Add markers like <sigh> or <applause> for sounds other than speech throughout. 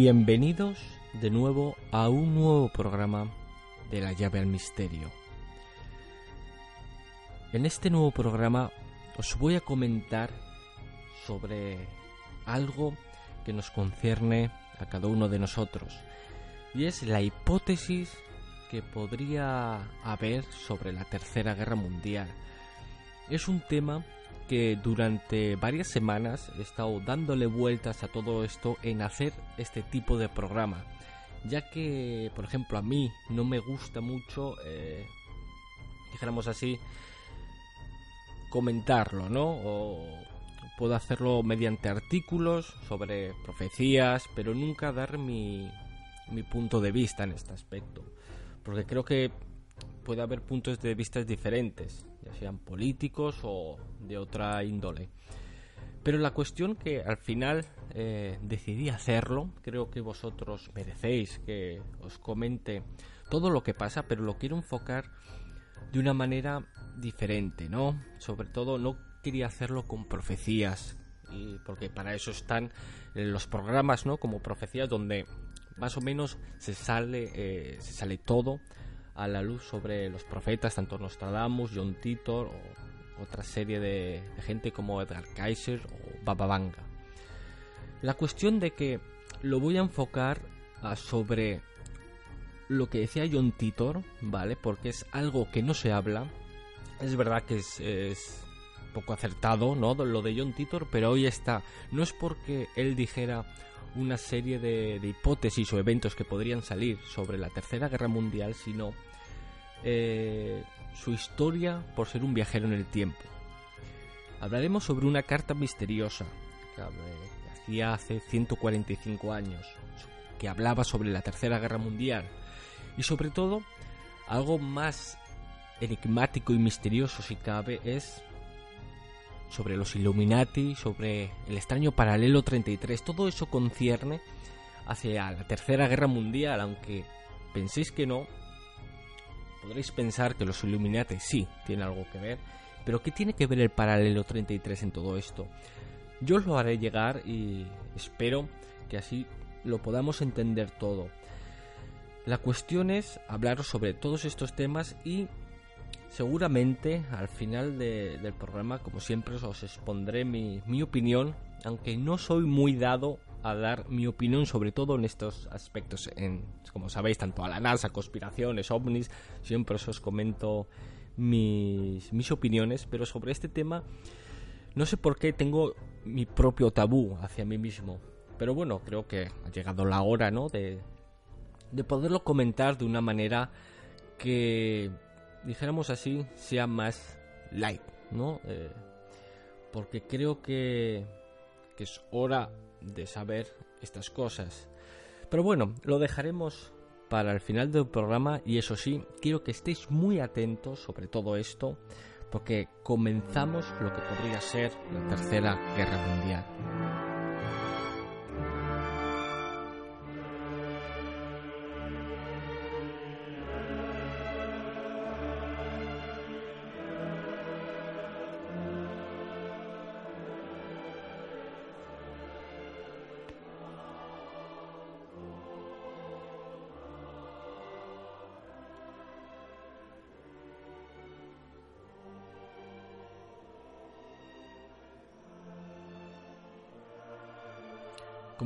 Bienvenidos de nuevo a un nuevo programa de la llave al misterio. En este nuevo programa os voy a comentar sobre algo que nos concierne a cada uno de nosotros y es la hipótesis que podría haber sobre la Tercera Guerra Mundial. Es un tema que durante varias semanas he estado dándole vueltas a todo esto en hacer este tipo de programa. Ya que, por ejemplo, a mí no me gusta mucho, eh, dijéramos así, comentarlo, ¿no? O puedo hacerlo mediante artículos sobre profecías, pero nunca dar mi, mi punto de vista en este aspecto. Porque creo que puede haber puntos de vista diferentes, ya sean políticos o de otra índole. Pero la cuestión que al final eh, decidí hacerlo, creo que vosotros merecéis que os comente todo lo que pasa, pero lo quiero enfocar de una manera diferente, ¿no? Sobre todo no quería hacerlo con profecías, y porque para eso están los programas, ¿no? Como profecías donde más o menos se sale, eh, se sale todo a la luz sobre los profetas, tanto Nostradamus, John Titor o otra serie de, gente como Edgar Kaiser o Baba Vanga. La cuestión de que lo voy a enfocar sobre lo que decía John Titor, ¿vale? Porque es algo que no se habla. Es verdad que es, poco acertado, ¿no? Lo de John Titor, pero hoy está. No es porque él dijera una serie de, de, hipótesis o eventos que podrían salir sobre la Tercera Guerra Mundial, sino eh, su historia por ser un viajero en el tiempo. Hablaremos sobre una carta misteriosa que, hacía hace 145 años, que hablaba sobre la Tercera Guerra Mundial y sobre todo algo más enigmático y misterioso si cabe es sobre los Illuminati, sobre el extraño paralelo 33, todo eso concierne hacia la Tercera Guerra Mundial, aunque penséis que no, podréis pensar que los Illuminati sí tienen algo que ver, pero ¿qué tiene que ver el paralelo 33 en todo esto? Yo os lo haré llegar y espero que así lo podamos entender todo. La cuestión es hablaros sobre todos estos temas y seguramente al final del programa, como siempre, os expondré mi, mi opinión, aunque no soy muy dado a dar mi opinión sobre todo en estos aspectos, en, como sabéis, tanto a la NASA, conspiraciones, ovnis, siempre os comento mis, mis opiniones, pero sobre este tema no sé por qué tengo mi propio tabú hacia mí mismo. Pero bueno, creo que ha llegado la hora, ¿no? De, de poderlo comentar de una manera que, dijéramos así, sea más light, ¿no? Eh, porque creo que, que es hora de saber estas cosas. Pero bueno, lo dejaremos para el final del programa y eso sí, quiero que estéis muy atentos sobre todo esto porque comenzamos lo que podría ser la Tercera Guerra Mundial.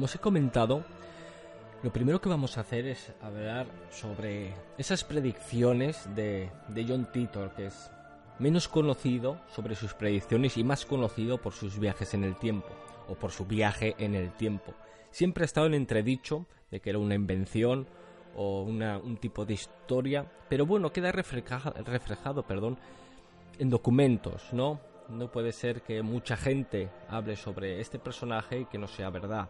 Como os he comentado, Lo primero que vamos a hacer es hablar sobre esas predicciones de, John Titor, que es menos conocido sobre sus predicciones y más conocido por sus viajes en el tiempo, o por su viaje en el tiempo. Siempre ha estado en entredicho de que era una invención o un tipo de historia, pero bueno, queda reflejado perdón, en documentos, ¿no? No puede ser que mucha gente hable sobre este personaje y que no sea verdad.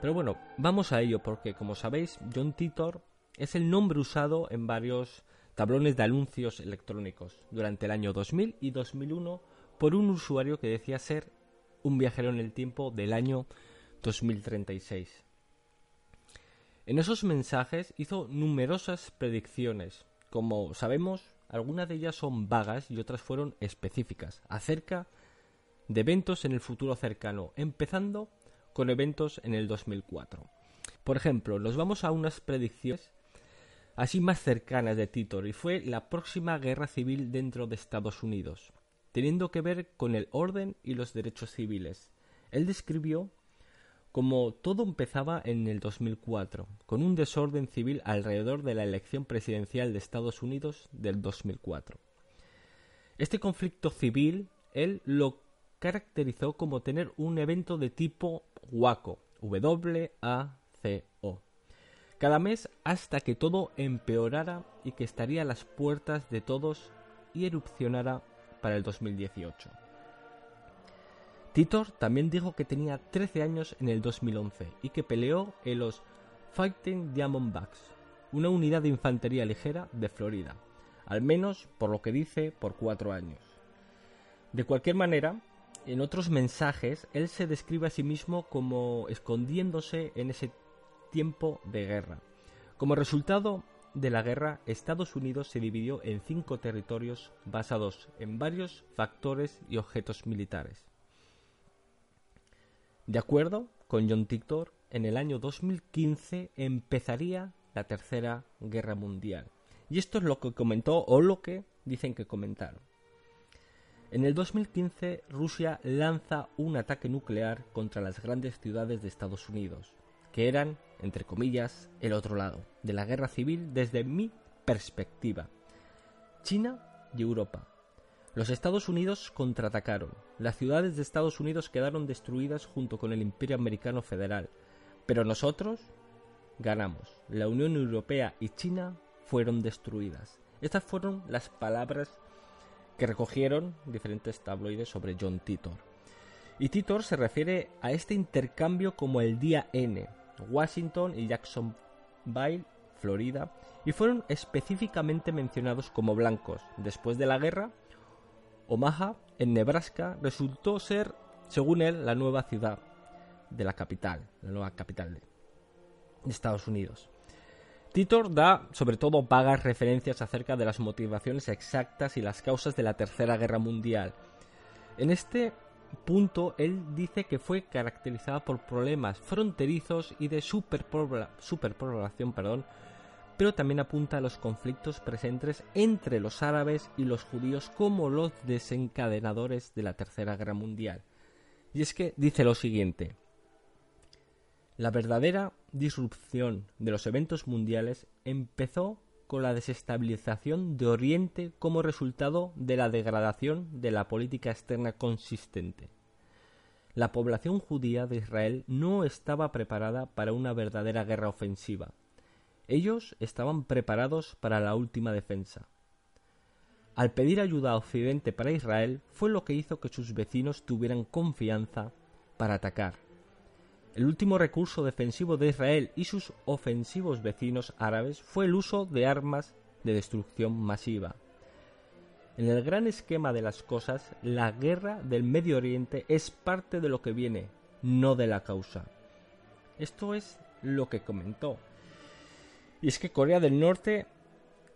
Pero bueno, vamos a ello porque como sabéis, John Titor es el nombre usado en varios tablones de anuncios electrónicos durante el año 2000 y 2001 por un usuario que decía ser un viajero en el tiempo del año 2036. En esos mensajes hizo numerosas predicciones. Como sabemos, algunas de ellas son vagas y otras fueron específicas, acerca de eventos en el futuro cercano, empezando con eventos en el 2004. Por ejemplo, nos vamos a unas predicciones así más cercanas de Titor y fue la próxima guerra civil dentro de Estados Unidos, teniendo que ver con el orden y los derechos civiles. Él describió como todo empezaba en el 2004, con un desorden civil alrededor de la elección presidencial de Estados Unidos del 2004. Este conflicto civil él lo caracterizó como tener un evento de tipo WACO, W-A-C-O, cada mes hasta que todo empeorara y que estaría a las puertas de todos y erupcionara para el 2018. Titor también dijo que tenía 13 años en el 2011 y que peleó en los Fighting Diamondbacks, una unidad de infantería ligera de Florida, al menos por lo que dice por cuatro años. De cualquier manera, en otros mensajes, él se describe a sí mismo como escondiéndose en ese tiempo de guerra. Como resultado de la guerra, Estados Unidos se dividió en cinco territorios basados en varios factores y objetos militares. De acuerdo con John Titor, en el año 2015 empezaría la Tercera Guerra Mundial. Y esto es lo que comentó o lo que dicen que comentaron. En el 2015 Rusia lanza un ataque nuclear contra las grandes ciudades de Estados Unidos, que eran, entre comillas, el otro lado de la guerra civil desde mi perspectiva. China y Europa. Los Estados Unidos contraatacaron. Las ciudades de Estados Unidos quedaron destruidas junto con el Imperio Americano Federal. Pero nosotros ganamos. La Unión Europea y China fueron destruidas. Estas fueron las palabras que recogieron diferentes tabloides sobre John Titor. Y Titor se refiere a este intercambio como el día N, Washington y Jacksonville, Florida, y fueron específicamente mencionados como blancos. Después de la guerra, Omaha, en Nebraska, resultó ser, según él, la nueva ciudad de la capital, la nueva capital de Estados Unidos. Titor da sobre todo vagas referencias acerca de las motivaciones exactas y las causas de la Tercera Guerra Mundial. En este punto él dice que fue caracterizada por problemas fronterizos y de superpoblación, perdón, pero también apunta a los conflictos presentes entre los árabes y los judíos como los desencadenadores de la Tercera Guerra Mundial. Y es que dice lo siguiente, la verdadera disrupción de los eventos mundiales empezó con la desestabilización de Oriente como resultado de la degradación de la política externa consistente. La población judía de Israel no estaba preparada para una verdadera guerra ofensiva. Ellos estaban preparados para la última defensa. Al pedir ayuda a Occidente para Israel fue lo que hizo que sus vecinos tuvieran confianza para atacar. El último recurso defensivo de Israel y sus ofensivos vecinos árabes fue el uso de armas de destrucción masiva. En el gran esquema de las cosas, la guerra del Medio Oriente es parte de lo que viene, no de la causa. Esto es lo que comentó. Y es que Corea del Norte,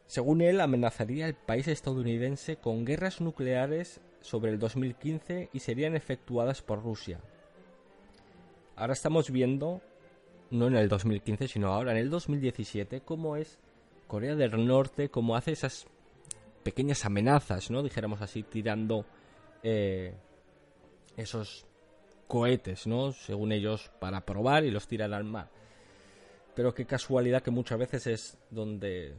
según él, amenazaría al país estadounidense con guerras nucleares sobre el 2015 y serían efectuadas por Rusia ahora estamos viendo, no en el 2015, sino ahora en el 2017, cómo es Corea del Norte, cómo hace esas pequeñas amenazas, ¿no? Dijéramos así, tirando eh, esos cohetes, ¿no? Según ellos, para probar y los tiran al mar. pero qué casualidad que muchas veces es donde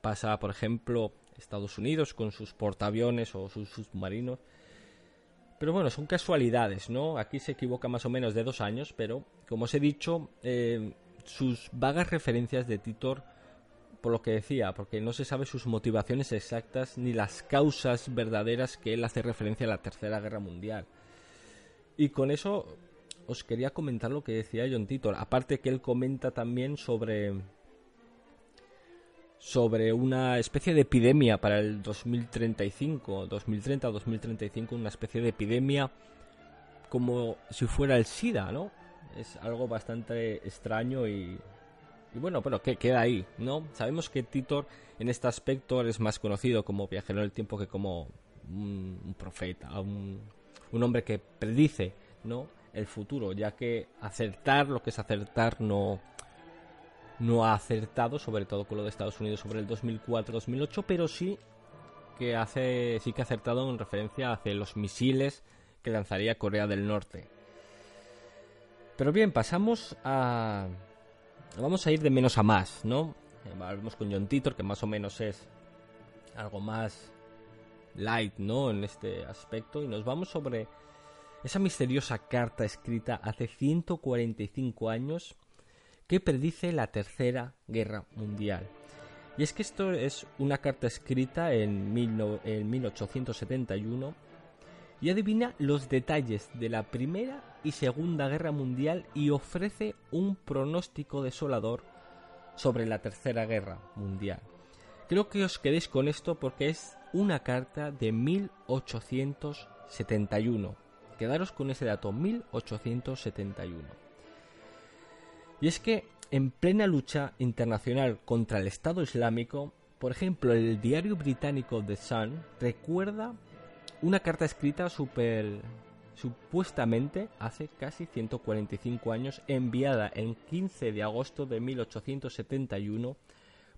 pasa, por ejemplo, Estados Unidos con sus portaaviones o sus submarinos. Pero bueno, son casualidades, ¿no? Aquí se equivoca más o menos de dos años, pero como os he dicho, eh, sus vagas referencias de Titor, por lo que decía, porque no se sabe sus motivaciones exactas ni las causas verdaderas que él hace referencia a la Tercera Guerra Mundial. Y con eso os quería comentar lo que decía John Titor, aparte que él comenta también sobre sobre una especie de epidemia para el 2035, 2030 2035, una especie de epidemia como si fuera el SIDA, ¿no? Es algo bastante extraño y, y bueno, pero que queda ahí, ¿no? Sabemos que Titor en este aspecto es más conocido como viajero en el tiempo que como un, profeta, un, un hombre que predice, ¿no? El futuro, ya que acertar lo que es acertar no no ha acertado, sobre todo con lo de Estados Unidos sobre el 2004-2008, pero sí que hace sí que ha acertado en referencia hacia los misiles que lanzaría Corea del Norte. Pero bien, pasamos a vamos a ir de menos a más, ¿no? Vamos con John Titor, que más o menos es algo más light, ¿no? En este aspecto y nos vamos sobre esa misteriosa carta escrita hace 145 años que predice la Tercera Guerra Mundial. Y es que esto es una carta escrita en, 1871 y adivina los detalles de la Primera y Segunda Guerra Mundial y ofrece un pronóstico desolador sobre la Tercera Guerra Mundial. Creo que os quedéis con esto porque es una carta de 1871. Quedaros con ese dato, 1871. Y es que en plena lucha internacional contra el Estado Islámico, por ejemplo, el diario británico The Sun recuerda una carta escrita supuestamente hace casi 145 años, enviada el 15 de agosto de 1871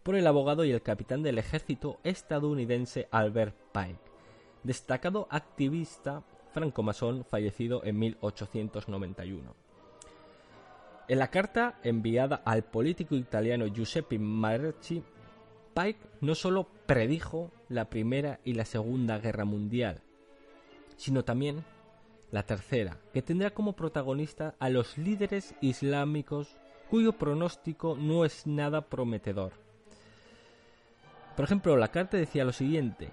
por el abogado y el capitán del ejército estadounidense Albert Pike, destacado activista francomasón fallecido en 1891. En la carta enviada al político italiano Giuseppe Marchi, Pike no solo predijo la Primera y la Segunda Guerra Mundial, sino también la Tercera, que tendrá como protagonista a los líderes islámicos cuyo pronóstico no es nada prometedor. Por ejemplo, la carta decía lo siguiente,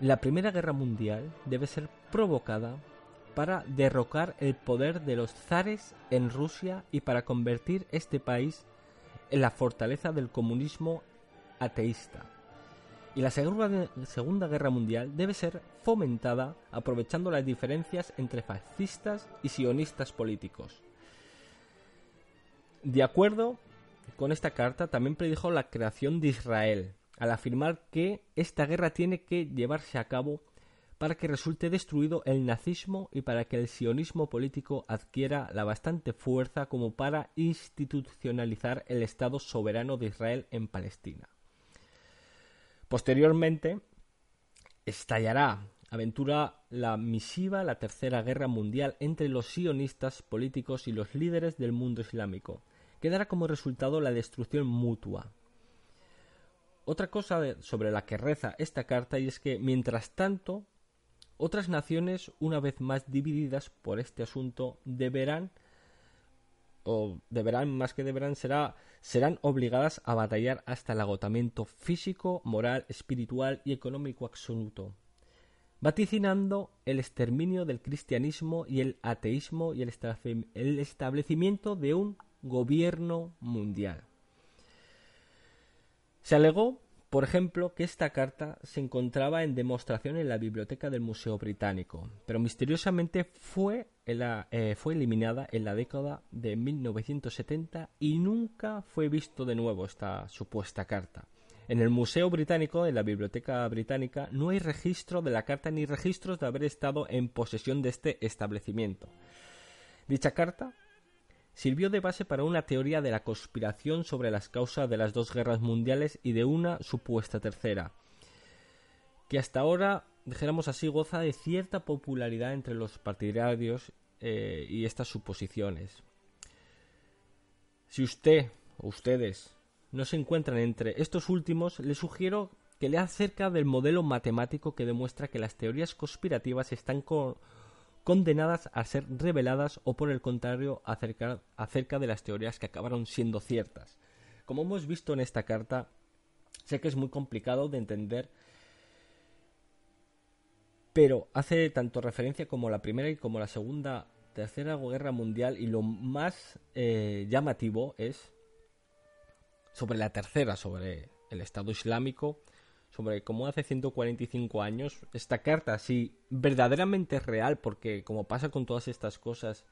la Primera Guerra Mundial debe ser provocada para derrocar el poder de los zares en Rusia y para convertir este país en la fortaleza del comunismo ateísta. Y la Segunda Guerra Mundial debe ser fomentada aprovechando las diferencias entre fascistas y sionistas políticos. De acuerdo con esta carta, también predijo la creación de Israel, al afirmar que esta guerra tiene que llevarse a cabo para que resulte destruido el nazismo y para que el sionismo político adquiera la bastante fuerza como para institucionalizar el Estado soberano de Israel en Palestina. Posteriormente, estallará aventura la misiva la Tercera Guerra Mundial entre los sionistas políticos y los líderes del mundo islámico, que dará como resultado la destrucción mutua. Otra cosa sobre la que reza esta carta y es que, mientras tanto, otras naciones, una vez más divididas por este asunto, deberán o deberán más que deberán será serán obligadas a batallar hasta el agotamiento físico, moral, espiritual y económico absoluto, vaticinando el exterminio del cristianismo y el ateísmo y el establecimiento de un gobierno mundial. Se alegó por ejemplo, que esta carta se encontraba en demostración en la biblioteca del Museo Británico, pero misteriosamente fue, eh, fue eliminada en la década de 1970 y nunca fue visto de nuevo esta supuesta carta. En el Museo Británico, en la Biblioteca Británica, no hay registro de la carta ni registros de haber estado en posesión de este establecimiento. Dicha carta sirvió de base para una teoría de la conspiración sobre las causas de las dos guerras mundiales y de una supuesta tercera, que hasta ahora, dijéramos así, goza de cierta popularidad entre los partidarios eh, y estas suposiciones. Si usted ustedes no se encuentran entre estos últimos, les sugiero que lea acerca del modelo matemático que demuestra que las teorías conspirativas están condenadas a ser reveladas o por el contrario acerca, acerca de las teorías que acabaron siendo ciertas. Como hemos visto en esta carta, sé que es muy complicado de entender, pero hace tanto referencia como la primera y como la segunda, tercera guerra mundial y lo más eh, llamativo es sobre la tercera, sobre el Estado Islámico, sobre cómo hace 145 años esta carta, si verdaderamente es real, porque como pasa con todas estas cosas,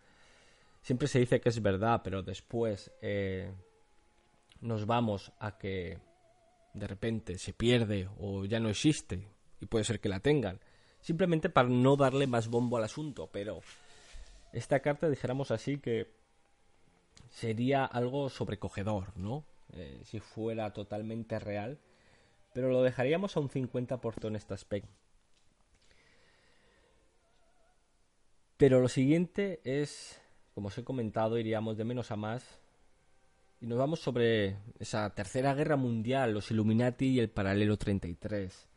siempre se dice que es verdad, pero después eh, nos vamos a que de repente se pierde o ya no existe, y puede ser que la tengan, simplemente para no darle más bombo al asunto, pero esta carta, dijéramos así, que sería algo sobrecogedor, ¿no? Eh, si fuera totalmente real, pero lo dejaríamos a un 50% en este aspecto. Pero lo siguiente es, como os he comentado, iríamos de menos a más y nos vamos sobre esa tercera guerra mundial, los Illuminati y el paralelo 33.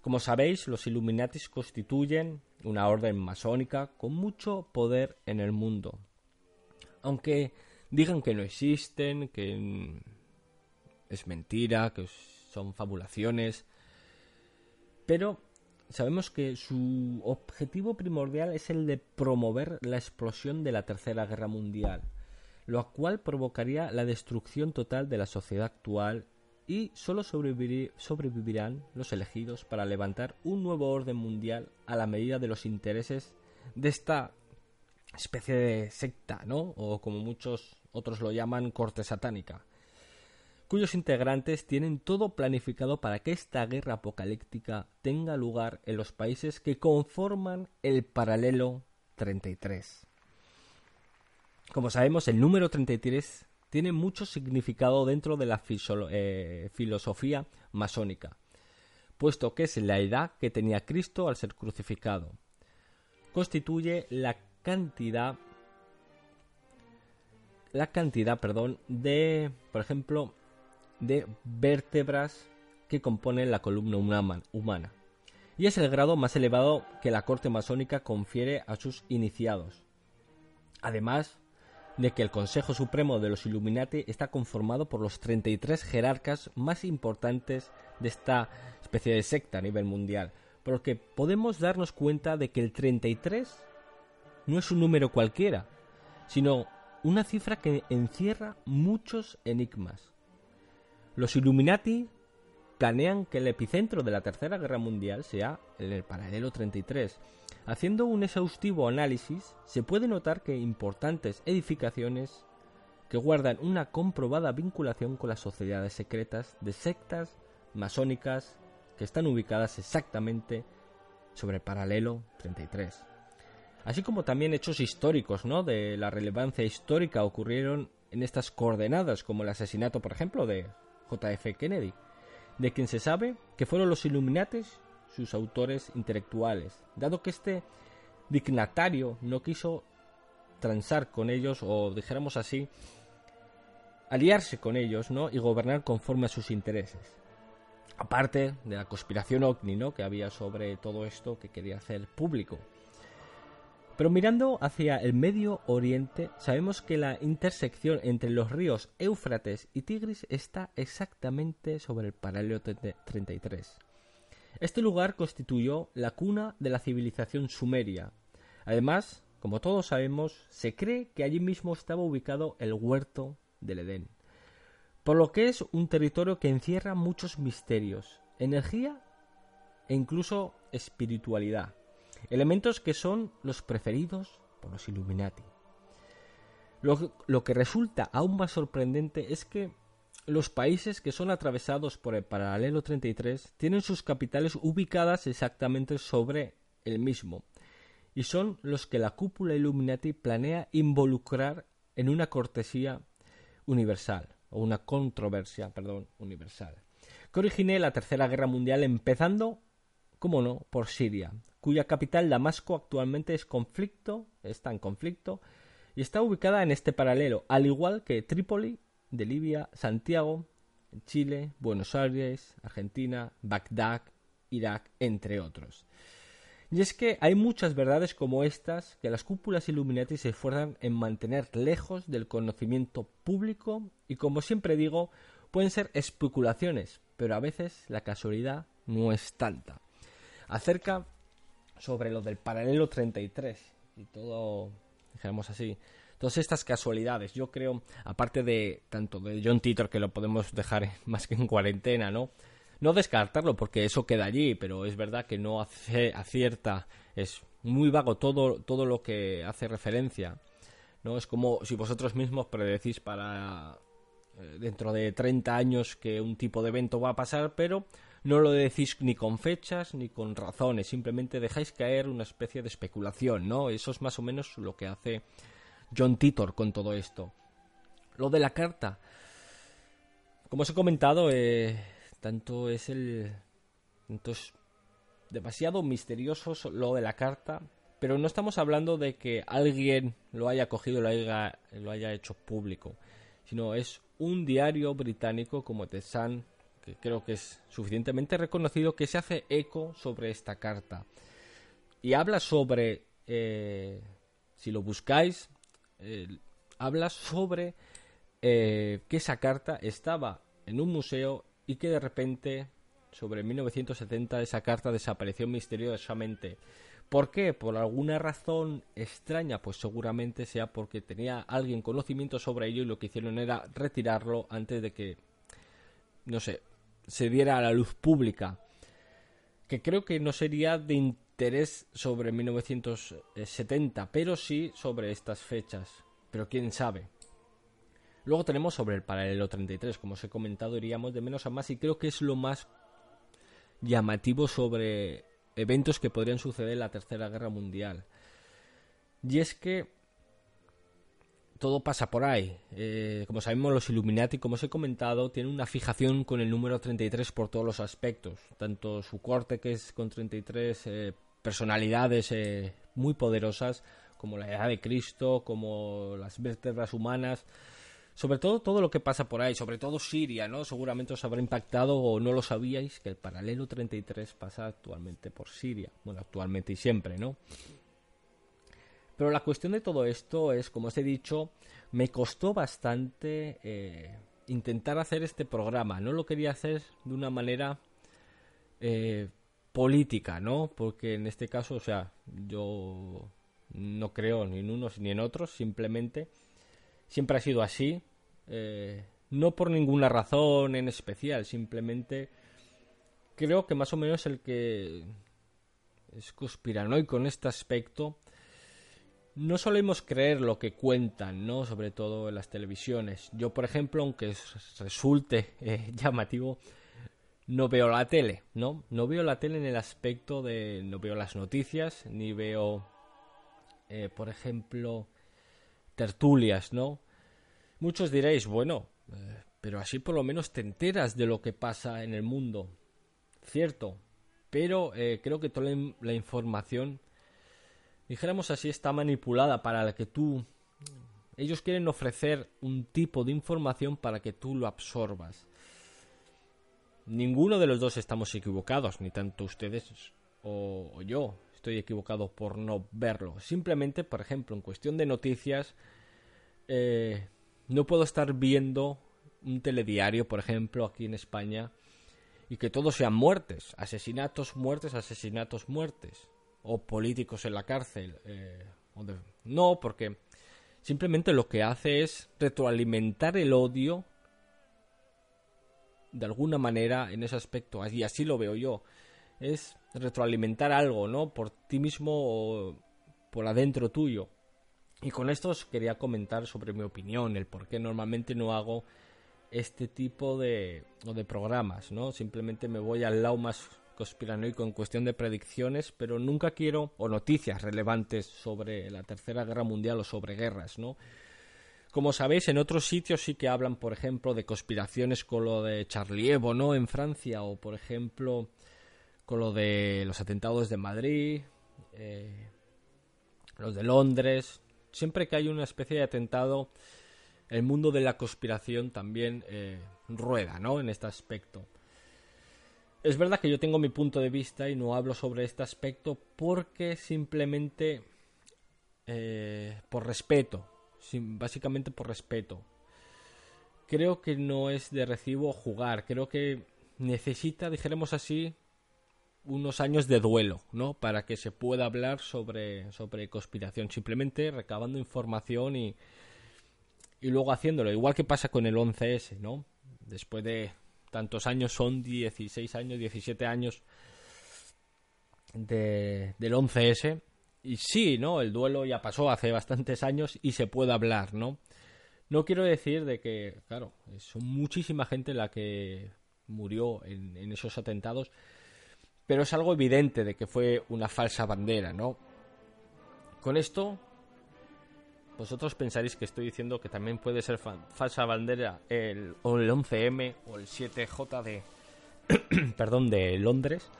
Como sabéis, los Illuminati constituyen una orden masónica con mucho poder en el mundo. Aunque digan que no existen, que es mentira, que son fabulaciones, pero sabemos que su objetivo primordial es el de promover la explosión de la Tercera Guerra Mundial, lo cual provocaría la destrucción total de la sociedad actual y solo sobrevivirán los elegidos para levantar un nuevo orden mundial a la medida de los intereses de esta especie de secta, ¿no? O como muchos otros lo llaman corte satánica, cuyos integrantes tienen todo planificado para que esta guerra apocalíptica tenga lugar en los países que conforman el paralelo 33. Como sabemos, el número 33 tiene mucho significado dentro de la eh, filosofía masónica, puesto que es la edad que tenía Cristo al ser crucificado. Constituye la cantidad la cantidad, perdón, de, por ejemplo, de vértebras que componen la columna humana. Y es el grado más elevado que la corte masónica confiere a sus iniciados. Además de que el Consejo Supremo de los Illuminati está conformado por los 33 jerarcas más importantes de esta especie de secta a nivel mundial, porque podemos darnos cuenta de que el 33 no es un número cualquiera, sino una cifra que encierra muchos enigmas. Los Illuminati planean que el epicentro de la Tercera Guerra Mundial sea en el paralelo 33. Haciendo un exhaustivo análisis, se puede notar que importantes edificaciones que guardan una comprobada vinculación con las sociedades secretas de sectas masónicas que están ubicadas exactamente sobre el paralelo 33 así como también hechos históricos, ¿no? De la relevancia histórica ocurrieron en estas coordenadas, como el asesinato, por ejemplo, de JF Kennedy, de quien se sabe que fueron los Illuminates sus autores intelectuales, dado que este dignatario no quiso transar con ellos o dijéramos así aliarse con ellos, ¿no? y gobernar conforme a sus intereses. Aparte de la conspiración ovni, ¿no? que había sobre todo esto que quería hacer público. Pero mirando hacia el Medio Oriente, sabemos que la intersección entre los ríos Éufrates y Tigris está exactamente sobre el paralelo 33. Este lugar constituyó la cuna de la civilización sumeria. Además, como todos sabemos, se cree que allí mismo estaba ubicado el huerto del Edén. Por lo que es un territorio que encierra muchos misterios, energía e incluso espiritualidad elementos que son los preferidos por los Illuminati. Lo, que resulta aún más sorprendente es que los países que son atravesados por el paralelo 33 tienen sus capitales ubicadas exactamente sobre el mismo y son los que la cúpula Illuminati planea involucrar en una cortesía universal o una controversia, perdón, universal, que origine la Tercera Guerra Mundial empezando, como no, por Siria, cuya capital Damasco actualmente es conflicto, está en conflicto y está ubicada en este paralelo, al igual que Trípoli de Libia, Santiago, Chile, Buenos Aires, Argentina, Bagdad, Irak, entre otros. Y es que hay muchas verdades como estas que las cúpulas Illuminati se esfuerzan en mantener lejos del conocimiento público y como siempre digo, pueden ser especulaciones, pero a veces la casualidad no es tanta. Acerca sobre lo del paralelo 33 y todo, digamos así, todas estas casualidades, yo creo, aparte de tanto de John Titor que lo podemos dejar <laughs> más que en cuarentena, ¿no? no descartarlo porque eso queda allí, pero es verdad que no hace, acierta, es muy vago todo, todo lo que hace referencia. ¿no? Es como si vosotros mismos predecís para eh, dentro de 30 años que un tipo de evento va a pasar, pero no lo decís ni con fechas ni con razones, simplemente dejáis caer una especie de especulación, ¿no? Eso es más o menos lo que hace John Titor con todo esto. Lo de la carta. Como os he comentado, eh, tanto es el. Tanto es demasiado misterioso lo de la carta. Pero no estamos hablando de que alguien lo haya cogido y lo haya, lo haya hecho público. Sino es un diario británico como The Sun, que creo que es suficientemente reconocido, que se hace eco sobre esta carta. Y habla sobre. Eh, si lo buscáis, eh, habla sobre eh, que esa carta estaba en un museo y que de repente, sobre 1970, esa carta desapareció misteriosamente. ¿Por qué? Por alguna razón extraña, pues seguramente sea porque tenía alguien conocimiento sobre ello y lo que hicieron era retirarlo antes de que, no sé, se diera a la luz pública. Que creo que no sería de interés sobre 1970, pero sí sobre estas fechas. Pero quién sabe. Luego tenemos sobre el paralelo 33, como os he comentado, iríamos de menos a más y creo que es lo más llamativo sobre eventos que podrían suceder en la Tercera Guerra Mundial. Y es que todo pasa por ahí. Eh, como sabemos, los Illuminati, como os he comentado, tienen una fijación con el número 33 por todos los aspectos. Tanto su corte, que es con 33 eh, personalidades eh, muy poderosas, como la edad de Cristo, como las vértebras humanas sobre todo todo lo que pasa por ahí, sobre todo Siria, ¿no? Seguramente os habrá impactado o no lo sabíais que el paralelo 33 pasa actualmente por Siria. Bueno, actualmente y siempre, ¿no? Pero la cuestión de todo esto es, como os he dicho, me costó bastante eh, intentar hacer este programa. No lo quería hacer de una manera eh, política, ¿no? Porque en este caso, o sea, yo no creo ni en unos ni en otros, simplemente siempre ha sido así, eh, no por ninguna razón en especial, simplemente creo que más o menos el que es conspiranoico en este aspecto no solemos creer lo que cuentan, ¿no? Sobre todo en las televisiones. Yo, por ejemplo, aunque resulte eh, <laughs> llamativo, no veo la tele, ¿no? No veo la tele en el aspecto de... no veo las noticias, ni veo, eh, por ejemplo, tertulias, ¿no? Muchos diréis, bueno, eh, pero así por lo menos te enteras de lo que pasa en el mundo. Cierto, pero eh, creo que toda la, información, dijéramos así, está manipulada para la que tú... Ellos quieren ofrecer un tipo de información para que tú lo absorbas. Ninguno de los dos estamos equivocados, ni tanto ustedes o yo estoy equivocado por no verlo. Simplemente, por ejemplo, en cuestión de noticias, eh, no puedo estar viendo un telediario, por ejemplo, aquí en España, y que todos sean muertes, asesinatos, muertes, asesinatos, muertes, o políticos en la cárcel. Eh, no, porque simplemente lo que hace es retroalimentar el odio de alguna manera en ese aspecto, y así lo veo yo. Es retroalimentar algo, ¿no? Por ti mismo o por adentro tuyo. Y con esto os quería comentar sobre mi opinión, el por qué normalmente no hago este tipo de, de programas, ¿no? Simplemente me voy al lado más conspiranoico en cuestión de predicciones, pero nunca quiero, o noticias relevantes sobre la Tercera Guerra Mundial o sobre guerras, ¿no? Como sabéis, en otros sitios sí que hablan, por ejemplo, de conspiraciones con lo de Charlie Hebdo, ¿no? En Francia, o por ejemplo, con lo de los atentados de Madrid, eh, los de Londres, siempre que hay una especie de atentado, el mundo de la conspiración también eh, rueda, ¿no? En este aspecto. Es verdad que yo tengo mi punto de vista y no hablo sobre este aspecto porque simplemente eh, por respeto, básicamente por respeto. Creo que no es de recibo jugar, creo que necesita, dijéramos así, unos años de duelo, ¿no? Para que se pueda hablar sobre, sobre conspiración, simplemente recabando información y, y luego haciéndolo, igual que pasa con el 11S, ¿no? Después de tantos años, son 16 años, 17 años de, del 11S. Y sí, ¿no? El duelo ya pasó hace bastantes años y se puede hablar, ¿no? No quiero decir de que, claro, son muchísima gente la que murió en, en esos atentados, pero es algo evidente de que fue una falsa bandera, ¿no? Con esto vosotros pensaréis que estoy diciendo que también puede ser falsa bandera el, o el 11M o el 7J de, <clears throat> perdón, de Londres.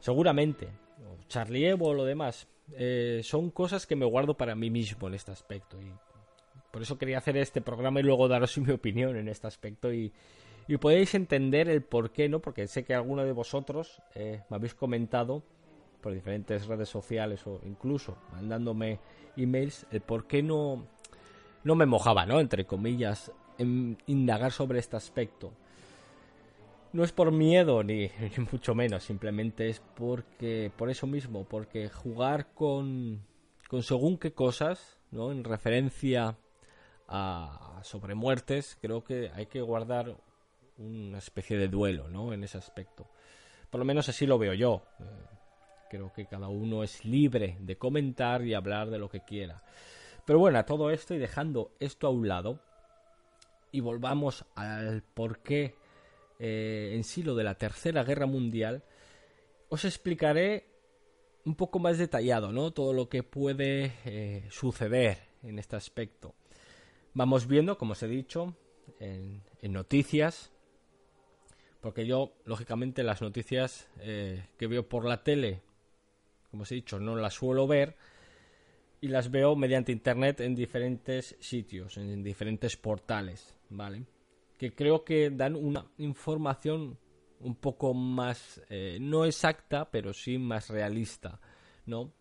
Seguramente. O Charlie Evo o lo demás. Eh, son cosas que me guardo para mí mismo en este aspecto. Y por eso quería hacer este programa y luego daros <laughs> mi opinión en este aspecto. Y, y podéis entender el por qué, ¿no? Porque sé que alguno de vosotros eh, me habéis comentado por diferentes redes sociales o incluso mandándome emails el por qué no, no me mojaba, ¿no? Entre comillas, en indagar sobre este aspecto. No es por miedo ni, <laughs> mucho menos, simplemente es porque, por eso mismo, porque jugar con, con según qué cosas, ¿no? En referencia a sobre muertes, creo que hay que guardar una especie de duelo, ¿no? En ese aspecto. Por lo menos así lo veo yo. Creo que cada uno es libre de comentar y hablar de lo que quiera. Pero bueno, a todo esto y dejando esto a un lado, y volvamos al porqué eh, en sí lo de la Tercera Guerra Mundial, os explicaré un poco más detallado, ¿no? Todo lo que puede eh, suceder en este aspecto. Vamos viendo, como os he dicho, en, noticias, porque yo, lógicamente, las noticias eh, que veo por la tele como os he dicho, no las suelo ver y las veo mediante internet en diferentes sitios, en diferentes portales, ¿vale? Que creo que dan una información un poco más, eh, no exacta, pero sí más realista, ¿no?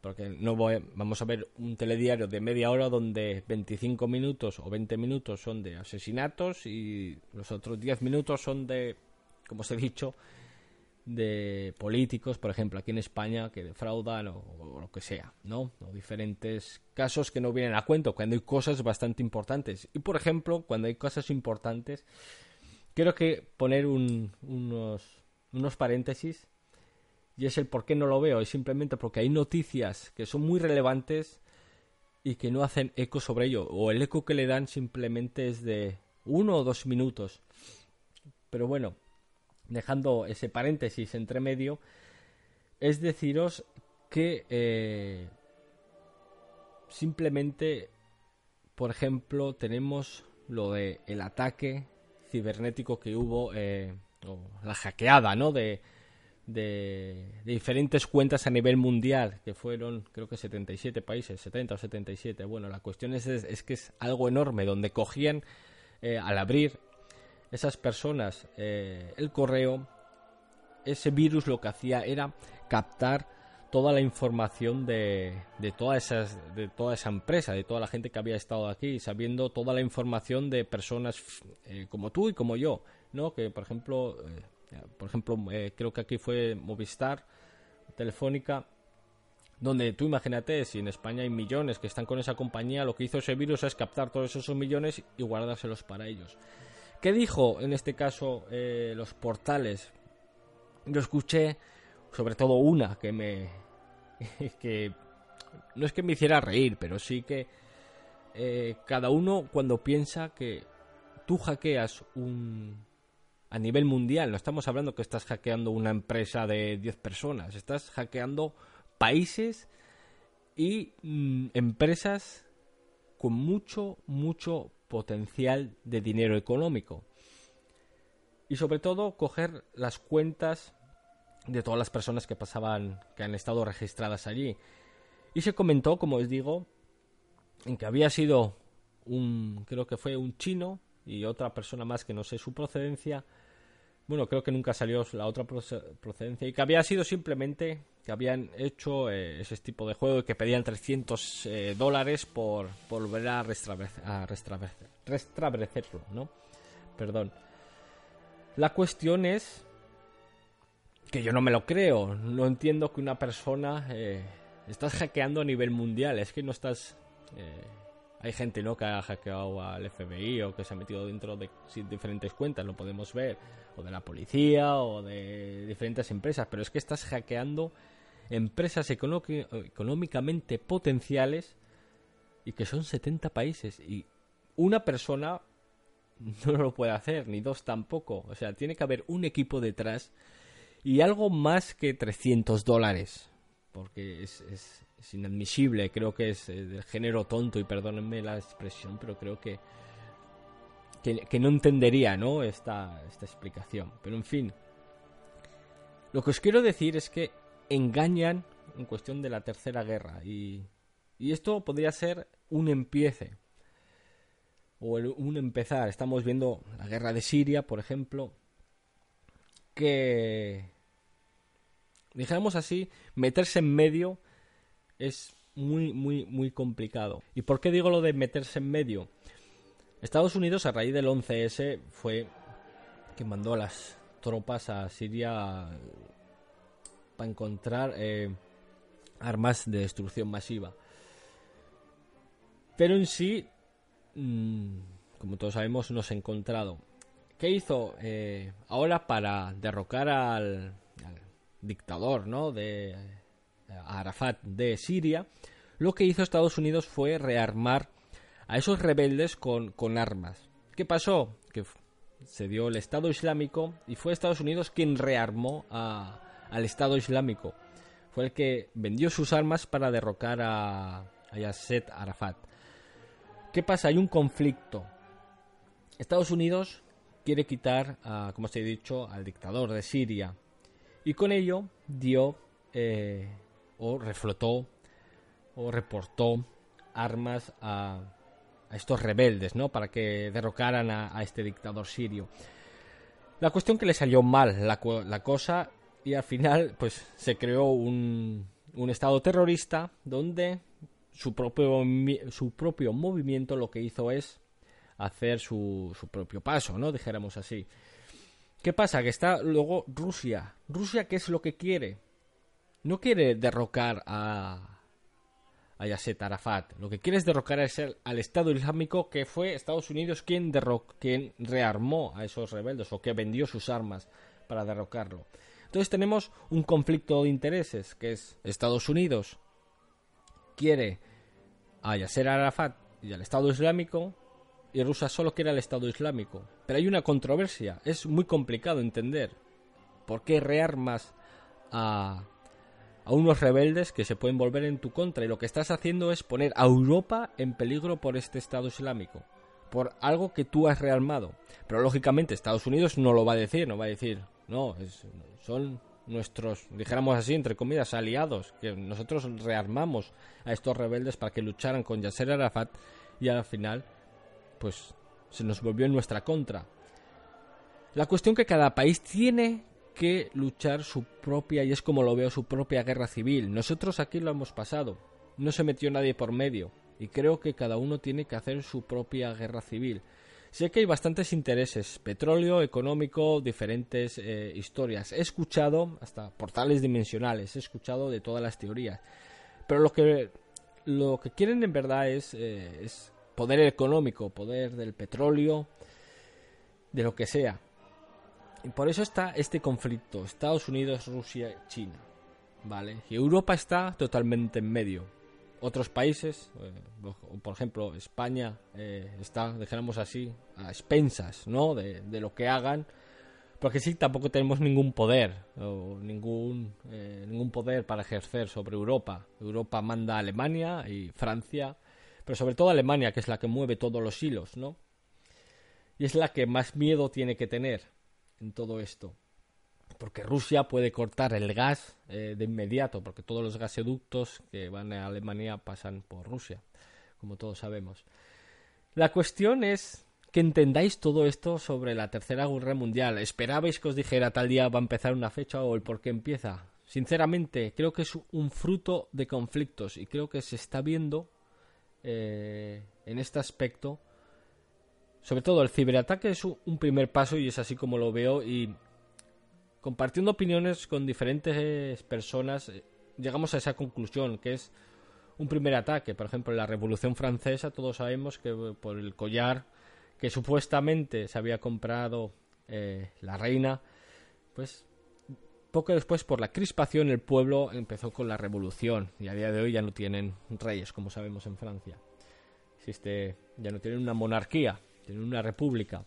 Porque no voy, vamos a ver un telediario de media hora donde 25 minutos o 20 minutos son de asesinatos y los otros 10 minutos son de, como os he dicho, de políticos, por ejemplo, aquí en España, que defraudan o, lo que sea, ¿no? O diferentes casos que no vienen a cuento, cuando hay cosas bastante importantes. Y, por ejemplo, cuando hay cosas importantes, quiero que poner unos, unos paréntesis, y es el por qué no lo veo, es simplemente porque hay noticias que son muy relevantes y que no hacen eco sobre ello, o el eco que le dan simplemente es de uno o dos minutos. Pero bueno, dejando ese paréntesis entre medio, es deciros que eh, simplemente, por ejemplo, tenemos lo de el ataque cibernético que hubo, eh, o la hackeada, ¿no? De, de, diferentes cuentas a nivel mundial, que fueron creo que 77 países, 70 o 77. Bueno, la cuestión es, es, que es algo enorme, donde cogían eh, al abrir esas personas eh, el correo, ese virus lo que hacía era captar toda la información de, de, esas, de toda esa empresa, de toda la gente que había estado aquí, sabiendo toda la información de personas eh, como tú y como yo, ¿no? Que por ejemplo, eh, por ejemplo, creo que aquí fue Movistar, Telefónica, donde tú imagínate, si en España hay millones que están con esa compañía, lo que hizo ese virus es captar todos esos millones y guardárselos para ellos. ¿Qué dijo en este caso eh, los portales? Yo escuché sobre todo una que me... <laughs> que no es que me hiciera reír, pero sí que eh, cada uno cuando piensa que tú hackeas un... a nivel mundial, no estamos hablando que estás hackeando una empresa de 10 personas, estás hackeando países y mm, empresas con mucho, mucho potencial de dinero económico. Y sobre todo coger las cuentas de todas las personas que pasaban, que han estado registradas allí. Y se comentó, como os digo, en que había sido un, creo que fue un chino y otra persona más que no sé su procedencia. Bueno, creo que nunca salió la otra procedencia y que había sido simplemente que habían hecho eh, ese tipo de juego y que pedían 300 eh, dólares por, volver a, restablecerlo, ¿no? Perdón. La cuestión es que yo no me lo creo. No entiendo que una persona eh, estás hackeando a nivel mundial. Es que no estás. Hay gente ¿no? que ha hackeado al FBI o que se ha metido dentro de diferentes cuentas, lo podemos ver, o de la policía o de diferentes empresas, pero es que estás hackeando empresas económicamente potenciales y que son 70 países y una persona <laughs> no lo puede hacer, ni dos tampoco. O sea, tiene que haber un equipo detrás y algo más que 300 dólares. Porque es, es, inadmisible, creo que es eh, del género tonto y perdónenme la expresión, pero creo que, que, no entendería ¿no? Esta, esta explicación. Pero en fin, lo que os quiero decir es que engañan en cuestión de la tercera guerra y, y esto podría ser un empiece o un empezar. Estamos viendo la guerra de Siria, por ejemplo, que, dijéramos así, meterse en medio es muy, muy, muy complicado. ¿Y por qué digo lo de meterse en medio? Estados Unidos, a raíz del 11S, fue que mandó a las tropas a Siria para encontrar eh, armas de destrucción masiva. Pero en sí Mm, como todos sabemos, nos ha encontrado. ¿Qué hizo eh, ahora para derrocar al, dictador ¿no? de Arafat de Siria? Lo que hizo Estados Unidos fue rearmar a esos rebeldes con, con armas. ¿Qué pasó? Que se dio el Estado Islámico y fue Estados Unidos quien rearmó al Estado Islámico. Fue el que vendió sus armas para derrocar a, a Arafat. ¿Qué pasa? Hay un conflicto. Estados Unidos quiere quitar, como os he dicho, al dictador de Siria. Y con ello dio eh, o reflotó o reportó armas a, estos rebeldes, ¿no? Para que derrocaran a, este dictador sirio. La cuestión que le salió mal la, la cosa y al final pues se creó un, un estado terrorista donde su propio, su propio movimiento lo que hizo es hacer su, su propio paso, ¿no? Dijéramos así. ¿Qué pasa? Que está luego Rusia. ¿Rusia qué es lo que quiere? No quiere derrocar a, a Yasser Arafat. Lo que quiere es derrocar al Estado Islámico que fue Estados Unidos quien, quien rearmó a esos rebeldes o que vendió sus armas para derrocarlo. Entonces tenemos un conflicto de intereses que es Estados Unidos quiere a Yasser Arafat y al Estado Islámico y Rusia solo quiere al Estado Islámico. Pero hay una controversia, es muy complicado entender por qué rearmas a, a unos rebeldes que se pueden volver en tu contra y lo que estás haciendo es poner a Europa en peligro por este Estado Islámico, por algo que tú has rearmado. Pero lógicamente Estados Unidos no lo va a decir, no va a decir, no, son nuestros, dijéramos así, entre comillas, aliados, que nosotros rearmamos a estos rebeldes para que lucharan con Yasser Arafat y al final, pues se nos volvió en nuestra contra. La cuestión que cada país tiene que luchar su propia, y es como lo veo, su propia guerra civil. Nosotros aquí lo hemos pasado, no se metió nadie por medio, y creo que cada uno tiene que hacer su propia guerra civil. Sé que hay bastantes intereses, petróleo, económico, diferentes eh, historias. He escuchado hasta portales dimensionales, he escuchado de todas las teorías. Pero lo que, lo que quieren en verdad es, eh, es poder económico, poder del petróleo, de lo que sea. Y por eso está este conflicto, Estados Unidos, Rusia, China. ¿Vale? Y Europa está totalmente en medio otros países, eh, por ejemplo España, eh, está, dijéramos así, a expensas ¿no? De, lo que hagan, porque sí, tampoco tenemos ningún poder, o ningún, eh, ningún poder para ejercer sobre Europa. Europa manda a Alemania y Francia, pero sobre todo Alemania, que es la que mueve todos los hilos, ¿no? Y es la que más miedo tiene que tener en todo esto porque Rusia puede cortar el gas eh, de inmediato, porque todos los gasoductos que van a Alemania pasan por Rusia, como todos sabemos. La cuestión es que entendáis todo esto sobre la Tercera Guerra Mundial. ¿Esperabais que os dijera tal día va a empezar una fecha o el por qué empieza? Sinceramente, creo que es un fruto de conflictos y creo que se está viendo eh, en este aspecto. Sobre todo el ciberataque es un primer paso y es así como lo veo y compartiendo opiniones con diferentes personas eh, llegamos a esa conclusión que es un primer ataque. Por ejemplo, en la Revolución Francesa todos sabemos que eh, por el collar que supuestamente se había comprado eh, la reina, pues poco después por la crispación el pueblo empezó con la revolución y a día de hoy ya no tienen reyes, como sabemos en Francia. Existe, ya no tienen una monarquía, tienen una república.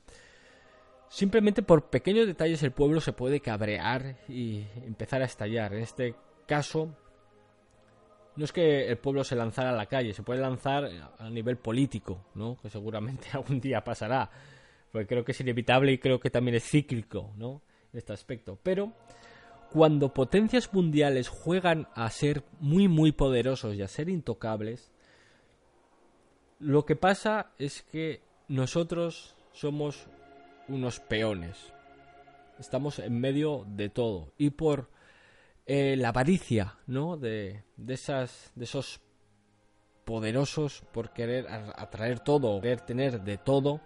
Simplemente por pequeños detalles el pueblo se puede cabrear y empezar a estallar. En este caso, no es que el pueblo se lanzara a la calle, se puede lanzar a nivel político, ¿no? Que seguramente <laughs> algún día pasará, porque creo que es inevitable y creo que también es cíclico, ¿no? Este aspecto. Pero cuando potencias mundiales juegan a ser muy muy poderosos y a ser intocables, lo que pasa es que nosotros somos unos peones. Estamos en medio de todo y por eh, la avaricia, ¿no? De, de, esas, de esos poderosos por querer atraer todo, querer tener de todo,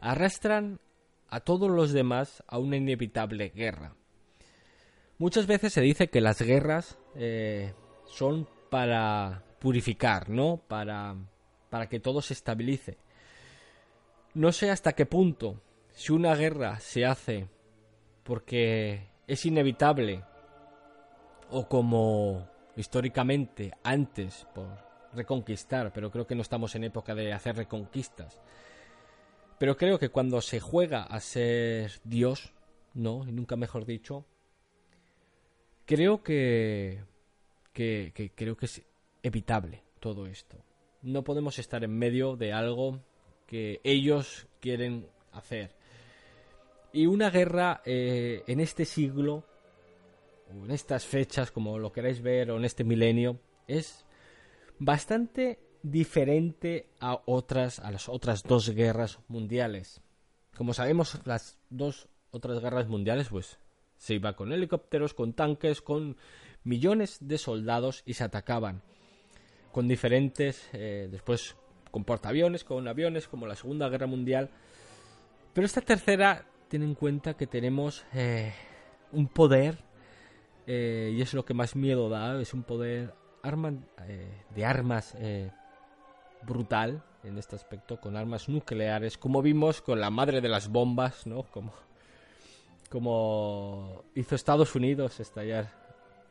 arrastran a todos los demás a una inevitable guerra. Muchas veces se dice que las guerras eh, son para purificar, ¿no? Para, para que todo se estabilice. No sé hasta qué punto, si una guerra se hace porque es inevitable o como históricamente antes por reconquistar, pero creo que no estamos en época de hacer reconquistas. Pero creo que cuando se juega a ser Dios, no, y nunca mejor dicho, creo que, que, creo que es evitable todo esto. No podemos estar en medio de algo que ellos quieren hacer. Y una guerra eh, en este siglo en estas fechas, como lo queráis ver, o en este milenio, es bastante diferente a otras, a las otras dos guerras mundiales. Como sabemos, las dos otras guerras mundiales, pues se iba con helicópteros, con tanques, con millones de soldados y se atacaban con diferentes, eh, después con portaaviones, con aviones, como la Segunda Guerra Mundial. Pero esta tercera tiene en cuenta que tenemos eh, un poder eh, y es lo que más miedo da, es un poder eh, de armas eh, brutal en este aspecto, con armas nucleares, como vimos con la madre de las bombas, ¿no? Como, como hizo Estados Unidos estallar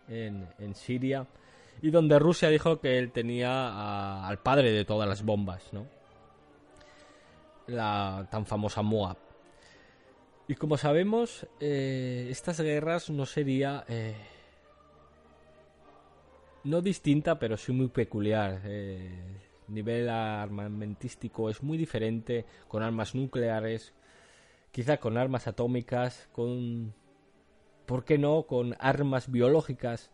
en, en Siria, y donde Rusia dijo que él tenía al padre de todas las bombas, ¿no? La tan famosa Moab. Y como sabemos, eh, estas guerras no sería... Eh, no distinta, pero sí muy peculiar. Eh, nivel armamentístico es muy diferente, con armas nucleares, quizá con armas atómicas, con... ¿Por qué no? Con armas biológicas.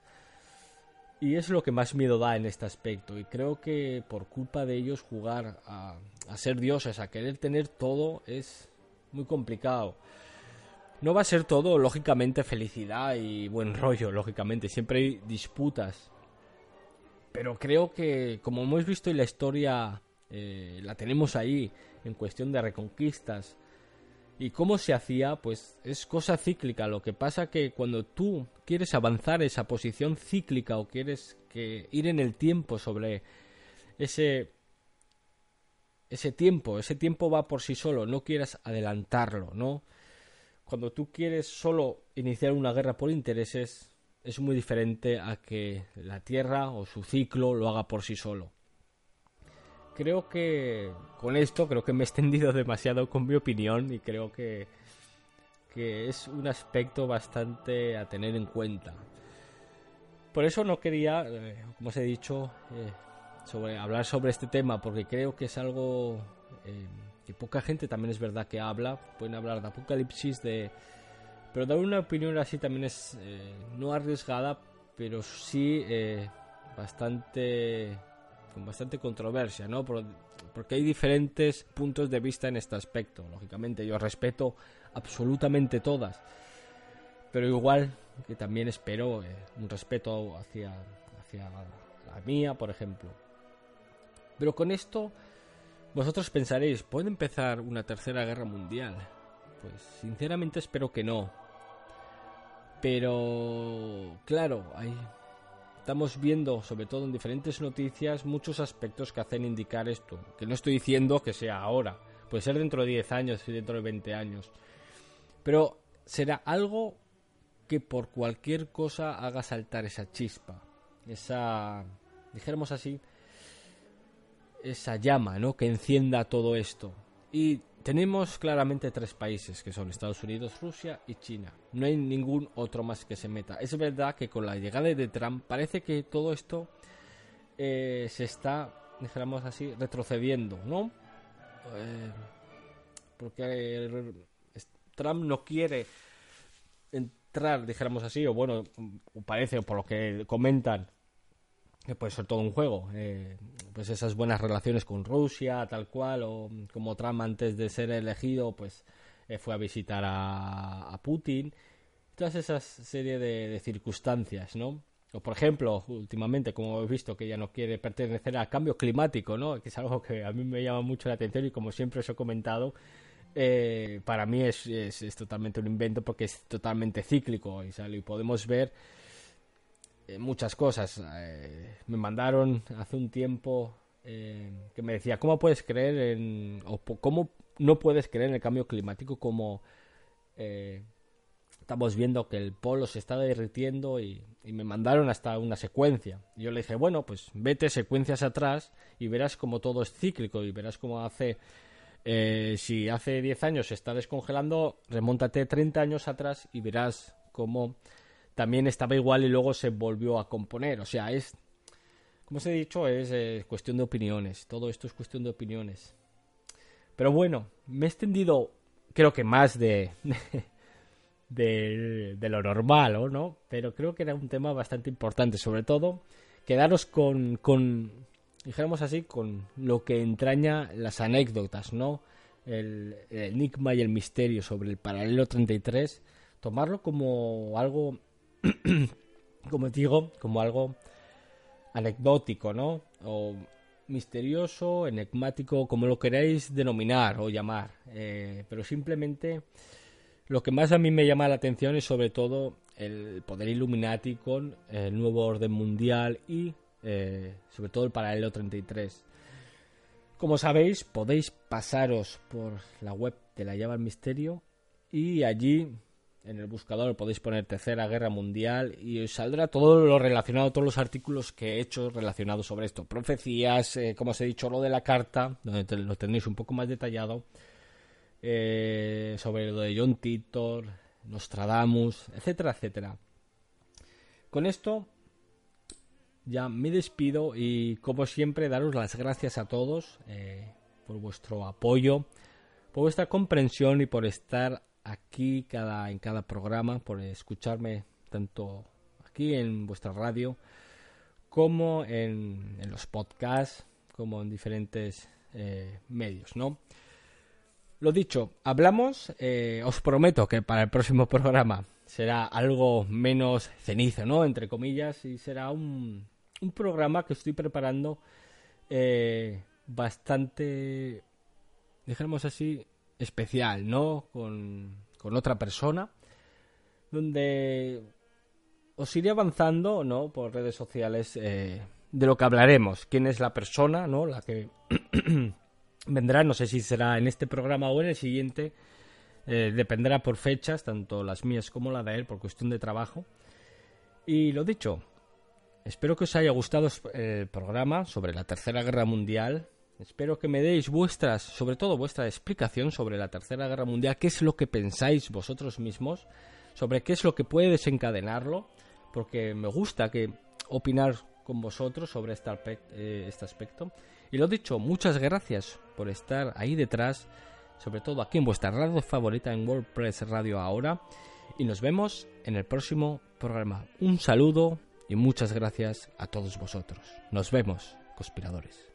Y es lo que más miedo da en este aspecto. Y creo que por culpa de ellos jugar a, a ser dioses, a querer tener todo, es muy complicado. No va a ser todo, lógicamente, felicidad y buen rollo, lógicamente. Siempre hay disputas. Pero creo que, como hemos visto en la historia, eh, la tenemos ahí, en cuestión de reconquistas. Y cómo se hacía, pues es cosa cíclica. Lo que pasa que cuando tú quieres avanzar esa posición cíclica o quieres que ir en el tiempo sobre ese ese tiempo, ese tiempo va por sí solo, no quieras adelantarlo, ¿no? cuando tú quieres solo iniciar una guerra por intereses, es muy diferente a que la Tierra o su ciclo lo haga por sí solo. Creo que con esto creo que me he extendido <laughs> demasiado con mi opinión y creo que, que es un aspecto bastante a tener en cuenta. Por eso no quería, eh, como os he dicho, eh, hablar sobre este tema porque creo que es algo eh, que poca gente también es verdad que habla, pueden hablar de apocalipsis, de... Pero dar una opinión así también es no arriesgada, pero sí bastante con bastante controversia, ¿no? Por, porque hay diferentes puntos de vista en este aspecto. Lógicamente, yo respeto absolutamente todas, pero igual que también espero eh, un respeto hacia, hacia la mía, por ejemplo. Pero con esto, vosotros pensaréis, ¿puede empezar una tercera guerra mundial? Pues sinceramente espero que no. Pero, claro, hay, estamos viendo, sobre todo en diferentes noticias, muchos aspectos que hacen indicar esto. Que no estoy diciendo que sea ahora, puede ser dentro de 10 años y dentro de 20 años. Pero será algo que por cualquier cosa haga saltar esa chispa, esa, dijéramos así, esa llama, ¿no? Que encienda todo esto. Y tenemos claramente tres países, que son Estados Unidos, Rusia y China. No hay ningún otro más que se meta. Es verdad que con la llegada de Trump parece que todo esto eh, se está, dijéramos así, retrocediendo, ¿no? Eh, porque Trump no quiere entrar, dijéramos así, o bueno, parece, por lo que comentan, puede ser todo un juego. Eh, pues esas buenas relaciones con Rusia, tal cual, o como Trump antes de ser elegido, pues eh, fue a visitar a, Putin. Todas esas serie de, circunstancias, ¿no? O por ejemplo, últimamente, como he visto, que ya no quiere pertenecer al cambio climático, ¿no? Que es algo que a mí me llama mucho la atención y como siempre os he comentado, eh, para mí es, es, totalmente un invento porque es totalmente cíclico y, y podemos ver eh, muchas cosas. Eh, me mandaron hace un tiempo eh, que me decía, ¿cómo puedes creer en... o cómo no puedes creer en el cambio climático como estamos viendo que el polo se está derritiendo y, me mandaron hasta una secuencia. Y yo le dije, bueno, pues vete secuencias atrás y verás como todo es cíclico y verás cómo hace... si hace 10 años se está descongelando, remóntate 30 años atrás y verás cómo también estaba igual y luego se volvió a componer. O sea, es, como os he dicho, es eh, cuestión de opiniones. Todo esto es cuestión de opiniones. Pero bueno, me he extendido, creo que más <laughs> de, de, lo normal, ¿o no? Pero creo que era un tema bastante importante. Sobre todo, quedaros con, con dijéramos así, con lo que entraña las anécdotas, ¿no? El, el, enigma y el misterio sobre el paralelo 33, tomarlo como algo <clears throat> como digo, como algo anecdótico, ¿no? O misterioso, enigmático, como lo queráis denominar o llamar. Eh, pero simplemente lo que más a mí me llama la atención es sobre todo el poder Illuminati con el nuevo orden mundial y eh, sobre todo el paralelo 33. Como sabéis, podéis pasaros por la web de la llave al misterio y allí en el buscador podéis poner Tercera Guerra Mundial y os saldrá todo lo relacionado, todos los artículos que he hecho relacionados sobre esto. Profecías, eh, como os he dicho, lo de la carta, donde lo tenéis un poco más detallado, eh, sobre lo de John Titor, Nostradamus, etcétera, etcétera. Con esto ya me despido y como siempre daros las gracias a todos eh, por vuestro apoyo, por vuestra comprensión y por estar aquí cada, en cada programa, por escucharme tanto aquí en vuestra radio como en, los podcasts, como en diferentes eh, medios, ¿no? Lo dicho, hablamos, eh, os prometo que para el próximo <laughs> programa será algo menos cenizo, ¿no? Entre comillas, y será un, un programa que estoy preparando eh, bastante, dijéramos así, especial, ¿no? Con, otra persona, donde os iré avanzando, ¿no? Por redes sociales eh, de lo que hablaremos, quién es la persona, ¿no? La que <clears throat> vendrá, no sé si será en este programa o en el siguiente, eh, dependerá por fechas, tanto las mías como la de él, por cuestión de trabajo. Y lo dicho, espero que os haya gustado el programa sobre la Tercera Guerra Mundial, Espero que me deis vuestras, sobre todo vuestra explicación sobre la Tercera Guerra Mundial, qué es lo que pensáis vosotros mismos, sobre qué es lo que puede desencadenarlo, porque me gusta que opinar con vosotros sobre eh, este aspecto. Y lo dicho, muchas gracias por estar ahí detrás, sobre todo aquí en vuestra radio favorita en WordPress Radio ahora. Y nos vemos en el próximo programa. Un saludo y muchas gracias a todos vosotros. Nos vemos, conspiradores.